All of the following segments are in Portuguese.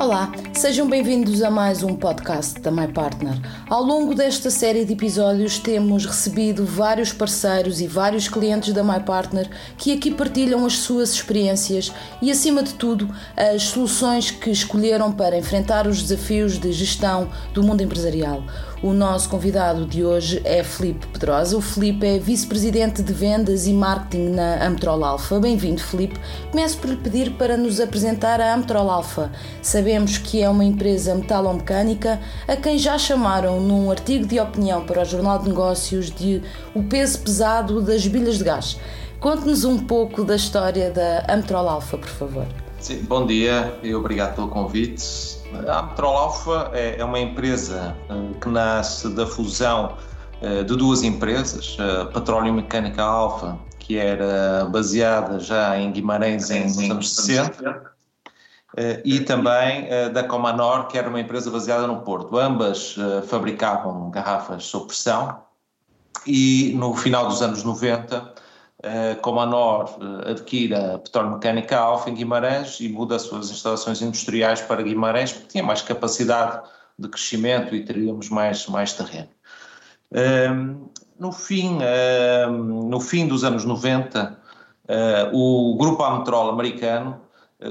Olá, sejam bem-vindos a mais um podcast da My Partner. Ao longo desta série de episódios temos recebido vários parceiros e vários clientes da My Partner que aqui partilham as suas experiências e, acima de tudo, as soluções que escolheram para enfrentar os desafios de gestão do mundo empresarial. O nosso convidado de hoje é Felipe Pedrosa. O Felipe é vice-presidente de vendas e marketing na Amtrol Alpha. Bem-vindo, Felipe. Começo por pedir para nos apresentar a Amtrol Alpha. Sabemos que é uma empresa metalomecânica a quem já chamaram num artigo de opinião para o Jornal de Negócios de o peso pesado das bilhas de gás. Conte-nos um pouco da história da Amtrol Alpha, por favor. Sim, bom dia e obrigado pelo convite. A Amtrol Alpha é, é uma empresa eh, que nasce da fusão eh, de duas empresas, a Petróleo Mecânica Alpha, que era baseada já em Guimarães em, nos anos 60, eh, e também da Comanor, que era uma empresa baseada no Porto. Ambas fabricavam garrafas sob pressão e no final dos anos 90 eh, como a NOR eh, adquire a Petromecânica Alfa em Guimarães e muda as suas instalações industriais para Guimarães, porque tinha mais capacidade de crescimento e teríamos mais, mais terreno. Ehm, no fim, no fim dos anos 90, eh, o grupo Ametrol americano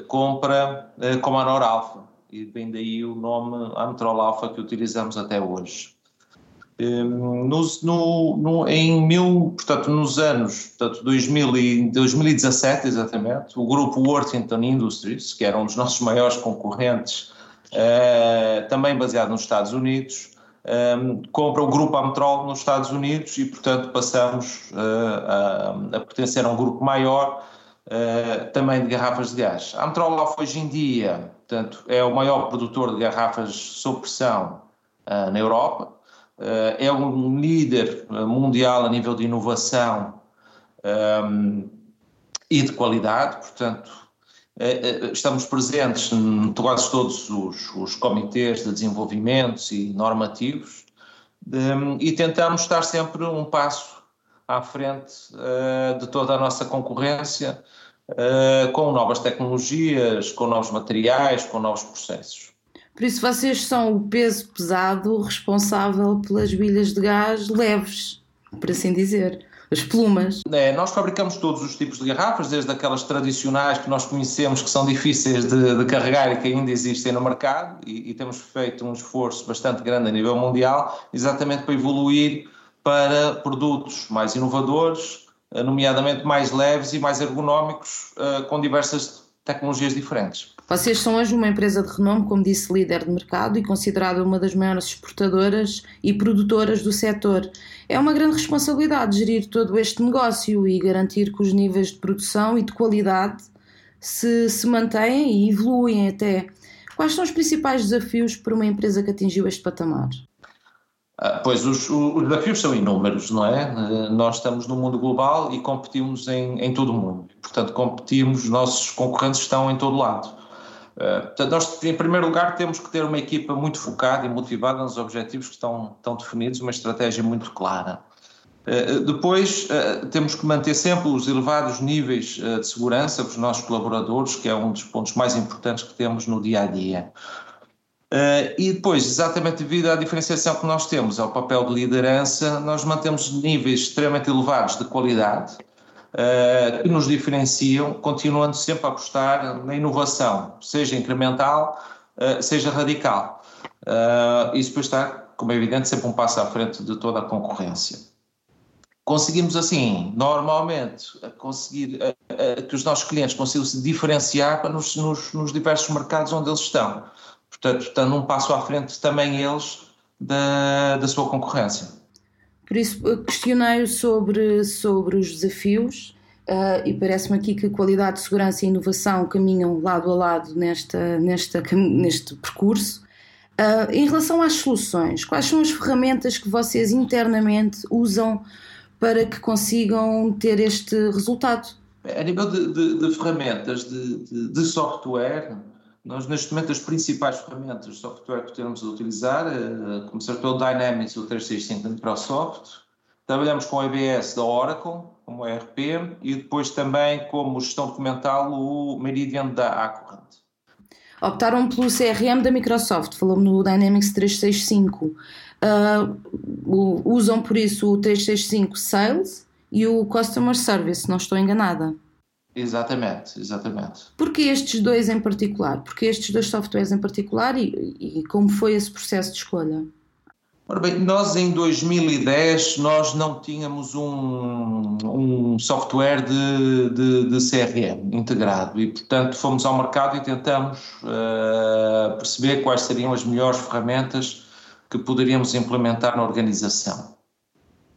compra Comanor Alfa, e vem daí o nome Ametrol Alfa que utilizamos até hoje. Ehm, nos, no, no, em mil, portanto, nos anos portanto, 2000 e, 2017, exatamente, o grupo Worthington Industries, que era um dos nossos maiores concorrentes, uh, também baseado nos Estados Unidos, ehm, compra o grupo Amtrol nos Estados Unidos e, portanto, passamos uh, a, a, pertencer a um grupo maior uh, também de garrafas de gás. A Amtrol hoje em dia, portanto, é o maior produtor de garrafas sob pressão na Europa, eh, é um líder eh, mundial a nível de inovação um, ehm, e de qualidade, portanto, eh, estamos presentes em quase todos os, os comitês de desenvolvimento e normativos ehm, e tentamos estar sempre um passo à frente de toda a nossa concorrência, com novas tecnologias, com novos materiais, com novos processos. Por isso, vocês são o peso pesado responsável pelas bilhas de gás leves, por assim dizer. As plumas. É, nós fabricamos todos os tipos de garrafas, desde aquelas tradicionais que nós conhecemos, que são difíceis de, de carregar e que ainda existem no mercado, e, e, temos feito um esforço bastante grande a nível mundial, exatamente para evoluir para produtos mais inovadores, nomeadamente mais leves e mais ergonómicos, uh, com diversas tecnologias diferentes. Vocês são hoje uma empresa de renome, como disse, líder de mercado e considerada uma das maiores exportadoras e produtoras do setor. É uma grande responsabilidade gerir todo este negócio e garantir que os níveis de produção e de qualidade se, se mantêm e evoluem até. Quais são os principais desafios para uma empresa que atingiu este patamar? Ah, pois os, os, desafios são inúmeros, não é? Ah, nós estamos no mundo global e competimos em, em todo o mundo. Portanto, competimos, os nossos concorrentes estão em todo lado. Eh, portanto, nós, em primeiro lugar, temos que ter uma equipa muito focada e motivada nos objetivos que estão, estão definidos, uma estratégia muito clara. Uh, depois, uh, temos que manter sempre os elevados níveis de segurança para os nossos colaboradores, que é um dos pontos mais importantes que temos no dia a dia. e depois, exatamente devido à diferenciação que nós temos, ao papel de liderança, nós mantemos níveis extremamente elevados de qualidade, uh, que nos diferenciam, continuando sempre a apostar na inovação, seja incremental, uh, seja radical. Uh, isso depois está, como é evidente, sempre um passo à frente de toda a concorrência. Conseguimos assim, normalmente, conseguir que os nossos clientes consigam se diferenciar nos, nos, nos diversos mercados onde eles estão. Portanto, estando um passo à frente também eles da, da sua concorrência. Por isso, questionei sobre, sobre os desafios uh, e parece-me aqui que qualidade, segurança e inovação caminham lado a lado nesta, nesta, neste percurso. Uh, em relação às soluções, quais são as ferramentas que vocês internamente usam para que consigam ter este resultado? A nível de, de, de ferramentas de, de, software, nós, neste momento, as principais ferramentas de software que temos a utilizar, uh, começar pelo Dynamics, o 365 da Microsoft, trabalhamos com o EBS da Oracle, como ERP, e depois também como gestão documental o Meridian da Accurant. optaram pelo CRM da Microsoft, falou-me no Dynamics 365. Uh, usam por isso o 365 Sales e o Customer Service, não estou enganada. Exatamente, exatamente. Porquê estes dois em particular? Porquê estes dois softwares em particular e, e como foi esse processo de escolha? Ora bem, nós em 2010 nós não tínhamos um, um software de, de, de, CRM integrado e portanto fomos ao mercado e tentamos uh, perceber quais seriam as melhores ferramentas que poderíamos implementar na organização.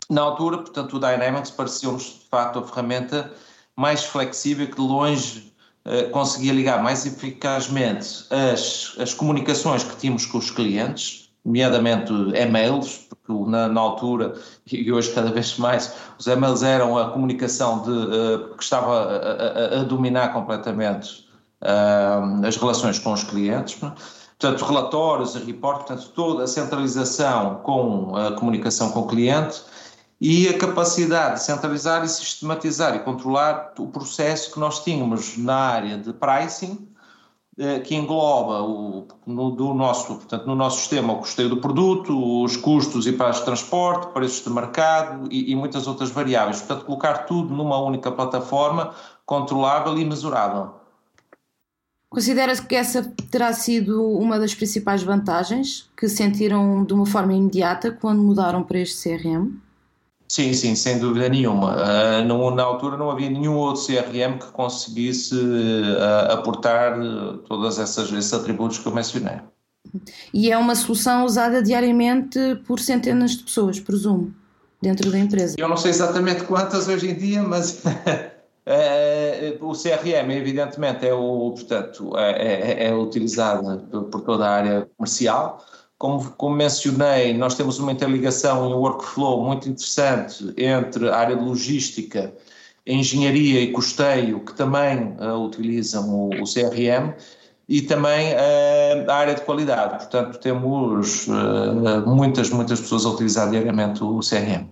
Na altura, portanto, o Dynamics pareceu-nos de facto a ferramenta mais flexível que de longe uh, conseguia ligar mais eficazmente as, as comunicações que tínhamos com os clientes nomeadamente e-mails, porque na, na, altura e hoje cada vez mais os e-mails eram a comunicação de, uh, que estava a, a, a dominar completamente uh, as relações com os clientes. Né? Portanto, relatórios, report, portanto, toda a centralização com a comunicação com o cliente e a capacidade de centralizar e sistematizar e controlar o processo que nós tínhamos na área de pricing, eh, que engloba o, no, do nosso, portanto, no nosso sistema o custeio do produto, os custos e prazos de transporte, preços de mercado e, e, muitas outras variáveis. Portanto, colocar tudo numa única plataforma controlável e mesurável. Considera-se que essa terá sido uma das principais vantagens que sentiram de uma forma imediata quando mudaram para este CRM? Sim, sim, sem dúvida nenhuma. Uh, na altura não havia nenhum outro CRM que conseguisse uh, aportar uh, todos esses atributos que eu mencionei. E é uma solução usada diariamente por centenas de pessoas, presumo, dentro da empresa. Eu não sei exatamente quantas hoje em dia, mas o CRM, evidentemente, é, o, portanto, é, é, é utilizado por toda a área comercial como, como, mencionei, nós temos uma interligação e um workflow muito interessante entre a área de logística, engenharia e custeio, que também uh, utilizam o, o, CRM, e também uh, a área de qualidade. Portanto, temos uh, muitas, muitas pessoas a utilizar diariamente o CRM.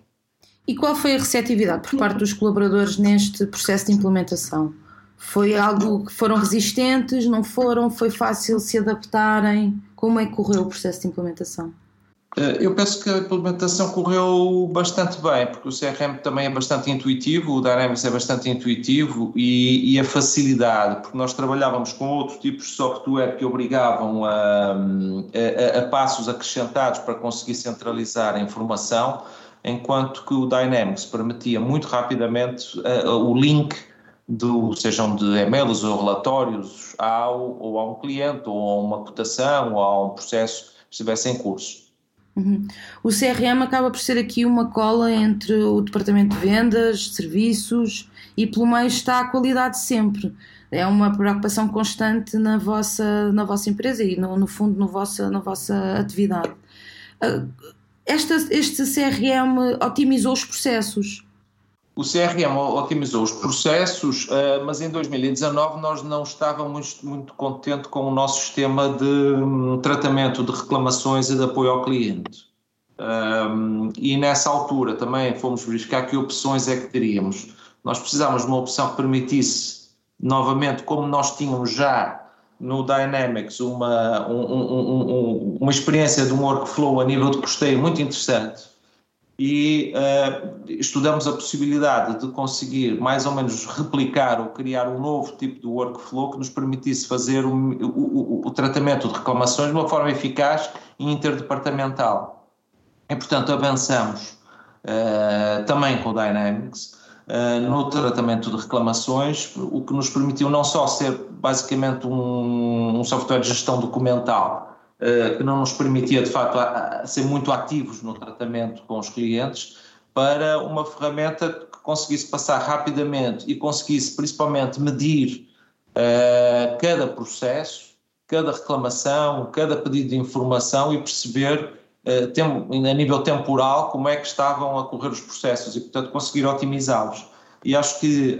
E qual foi a receptividade por parte dos colaboradores neste processo de implementação? Foi algo que foram resistentes, não foram? Foi fácil se adaptarem? Como é que correu o processo de implementação? Eh, eu penso que a implementação correu bastante bem, porque o CRM também é bastante intuitivo, o Dynamics é bastante intuitivo e, e a facilidade, porque nós trabalhávamos com outros tipos de software que obrigavam a, a, a passos acrescentados para conseguir centralizar a informação, enquanto que o Dynamics permitia muito rapidamente uh, o link do, sejam de e-mails ou relatórios ao, ou a um cliente, ou a uma cotação, ou a um processo que estivesse em curso. Uhum. O CRM acaba por ser aqui uma cola entre o departamento de vendas, serviços e pelo meio está a qualidade sempre. É uma preocupação constante na vossa, na vossa empresa e, no, no fundo, no vossa, na vossa atividade. Ah, esta, este CRM otimizou os processos o CRM otimizou os processos, eh, mas em 2019 nós não estávamos muito contentes com o nosso sistema de hum, tratamento de reclamações e de apoio ao cliente. Hum, e nessa altura também fomos verificar que opções é que teríamos. Nós precisávamos de uma opção que permitisse, novamente, como nós tínhamos já no Dynamics, uma, um, um, um, uma experiência de um workflow a nível de custeio muito interessante e uh, estudamos a possibilidade de conseguir mais ou menos replicar ou criar um novo tipo de workflow que nos permitisse fazer o, o, o tratamento de reclamações de uma forma eficaz e interdepartamental. E, portanto, avançamos uh, também com o Dynamics uh, no tratamento de reclamações, o que nos permitiu não só ser basicamente um, um software de gestão documental, que não nos permitia, de facto, ser muito ativos no tratamento com os clientes, para uma ferramenta que conseguisse passar rapidamente e conseguisse principalmente medir uh, cada processo, cada reclamação, cada pedido de informação e perceber tem, a nível temporal como é que estavam a correr os processos e, portanto, conseguir otimizá-los. E acho que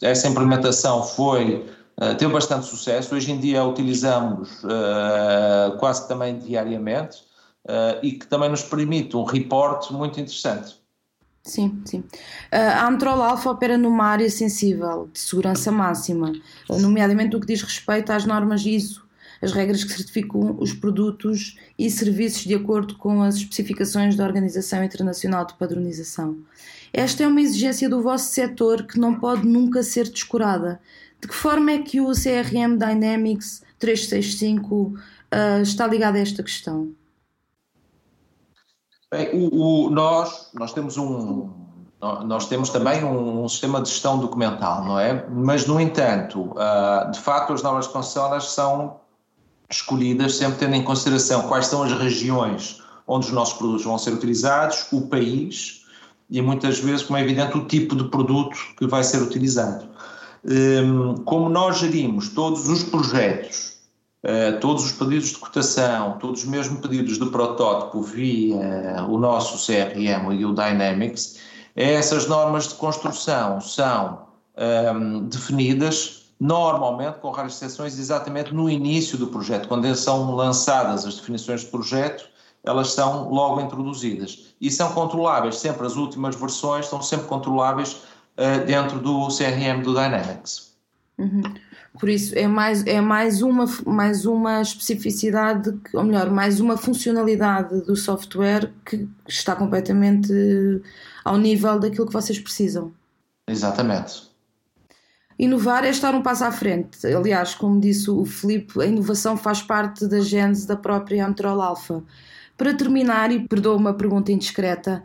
essa implementação foi Uh, teve bastante sucesso. Hoje em dia utilizamos uh, quase também diariamente uh, e que também nos permite um report muito interessante. Sim, sim. A Amtrol Alpha opera numa área sensível, de segurança máxima, nomeadamente o que diz respeito às normas ISO, as regras que certificam os produtos e serviços de acordo com as especificações da Organização Internacional de Padronização. Esta é uma exigência do vosso setor que não pode nunca ser descurada. De que forma é que o CRM Dynamics 365 uh, está ligado a esta questão? Bem, o, o, nós, nós temos um, nós temos também um, um, sistema de gestão documental, não é? Mas, no entanto, uh, de facto, as de concessão são escolhidas sempre tendo em consideração quais são as regiões onde os nossos produtos vão ser utilizados, o país e muitas vezes, como é evidente, o tipo de produto que vai ser utilizado. Um, como nós gerimos todos os projetos Uh, todos os pedidos de cotação, todos os mesmos pedidos de protótipo via o nosso CRM e o Dynamics, essas normas de construção são um, ehm, definidas normalmente, com raras exceções, exatamente no início do projeto. Quando são lançadas as definições de projeto, elas são logo introduzidas. E são controláveis, sempre as últimas versões são sempre controláveis uh, dentro do CRM do Dynamics. Uhum. Por isso é mais, é mais, uma, mais uma especificidade, ou melhor, mais uma funcionalidade do software que está completamente ao nível daquilo que vocês precisam. Exatamente. Inovar é estar um passo à frente. Aliás, como disse o Filipe, a inovação faz parte da gênese da própria Amtrol Alpha. Para terminar, e perdoa uma pergunta indiscreta,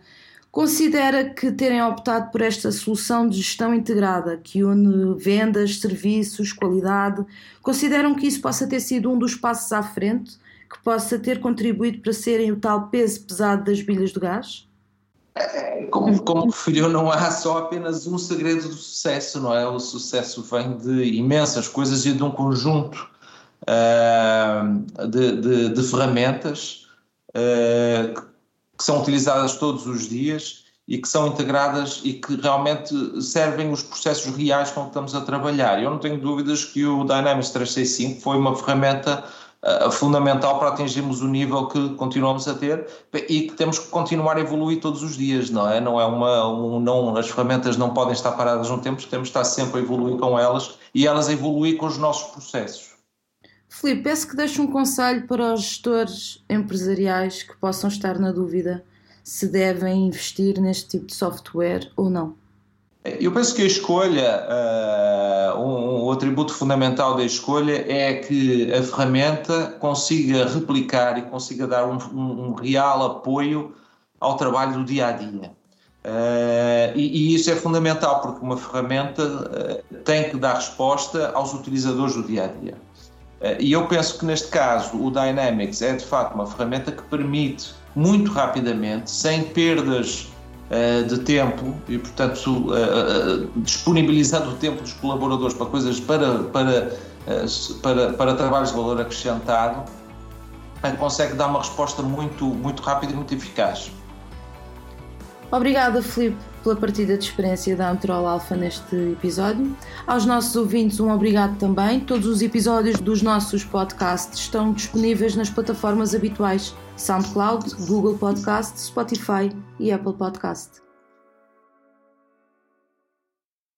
Considera que terem optado por esta solução de gestão integrada, que une vendas, serviços, qualidade, consideram que isso possa ter sido um dos passos à frente, que possa ter contribuído para serem o tal peso pesado das bilhas de gás? É, como, como referiu, não há só apenas um segredo do sucesso, não é? O sucesso vem de imensas coisas e de um conjunto uh, de, de, de, ferramentas uh, que são utilizadas todos os dias e que são integradas e que realmente servem os processos reais com que estamos a trabalhar. Eu não tenho dúvidas que o Dynamics 365 foi uma ferramenta uh, fundamental para atingirmos o nível que continuamos a ter e que temos que continuar a evoluir todos os dias, não é? Não é uma, um, não, as ferramentas não podem estar paradas no tempo, temos que estar sempre a evoluir com elas e elas evoluir com os nossos processos. Filipe, peço que deixe um conselho para os gestores empresariais que possam estar na dúvida se devem investir neste tipo de software ou não. Eu penso que a escolha, uh, um, um, atributo fundamental da escolha é que a ferramenta consiga replicar e consiga dar um, um, um real apoio ao trabalho do dia a dia. Uh, e, e, isso é fundamental porque uma ferramenta uh, tem que dar resposta aos utilizadores do dia a dia. Eh, e eu penso que neste caso o Dynamics é de facto uma ferramenta que permite muito rapidamente, sem perdas uh, de tempo e, portanto, uh, disponibilizando o tempo dos colaboradores para coisas para, para, para, para trabalhos de valor acrescentado, consegue dar uma resposta muito, muito rápida e muito eficaz. Obrigada, Filipe pela partida de experiência da Amtrol Alpha neste episódio. Aos nossos ouvintes, um obrigado também. Todos os episódios dos nossos podcasts estão disponíveis nas plataformas habituais: SoundCloud, Google Podcast, Spotify e Apple Podcast.